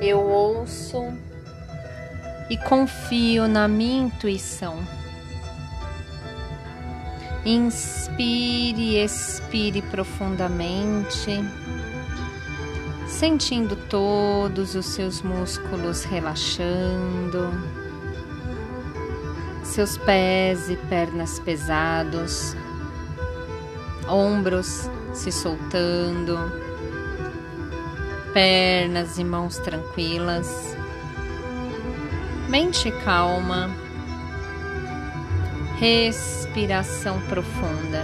Eu ouço e confio na minha intuição. Inspire e expire profundamente, sentindo todos os seus músculos relaxando, seus pés e pernas pesados, ombros se soltando, pernas e mãos tranquilas, mente calma respiração profunda.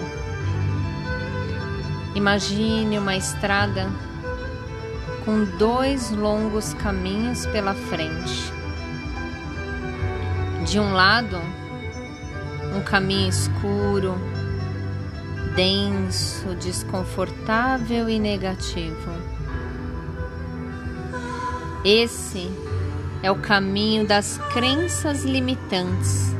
Imagine uma estrada com dois longos caminhos pela frente. De um lado, um caminho escuro, denso, desconfortável e negativo. Esse é o caminho das crenças limitantes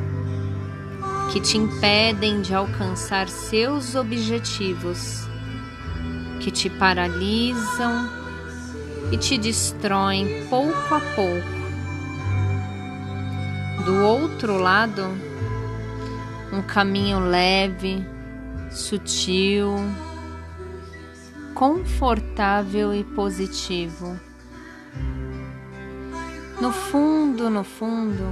que te impedem de alcançar seus objetivos, que te paralisam e te destroem pouco a pouco. Do outro lado, um caminho leve, sutil, confortável e positivo. No fundo, no fundo,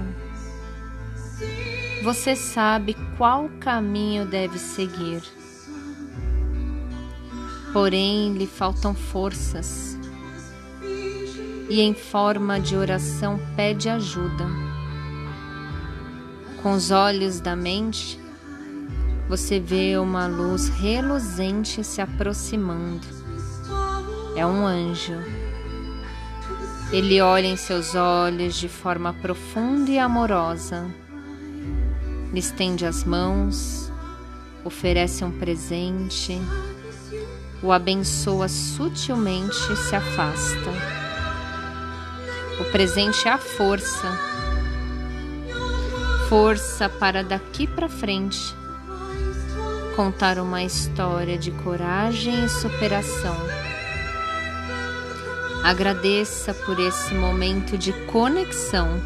você sabe qual caminho deve seguir. Porém, lhe faltam forças e, em forma de oração, pede ajuda. Com os olhos da mente, você vê uma luz reluzente se aproximando. É um anjo. Ele olha em seus olhos de forma profunda e amorosa lhe estende as mãos, oferece um presente, o abençoa sutilmente e se afasta. O presente é a força, força para daqui para frente contar uma história de coragem e superação. Agradeça por esse momento de conexão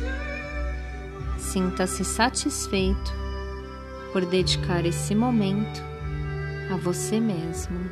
Sinta-se satisfeito por dedicar esse momento a você mesmo.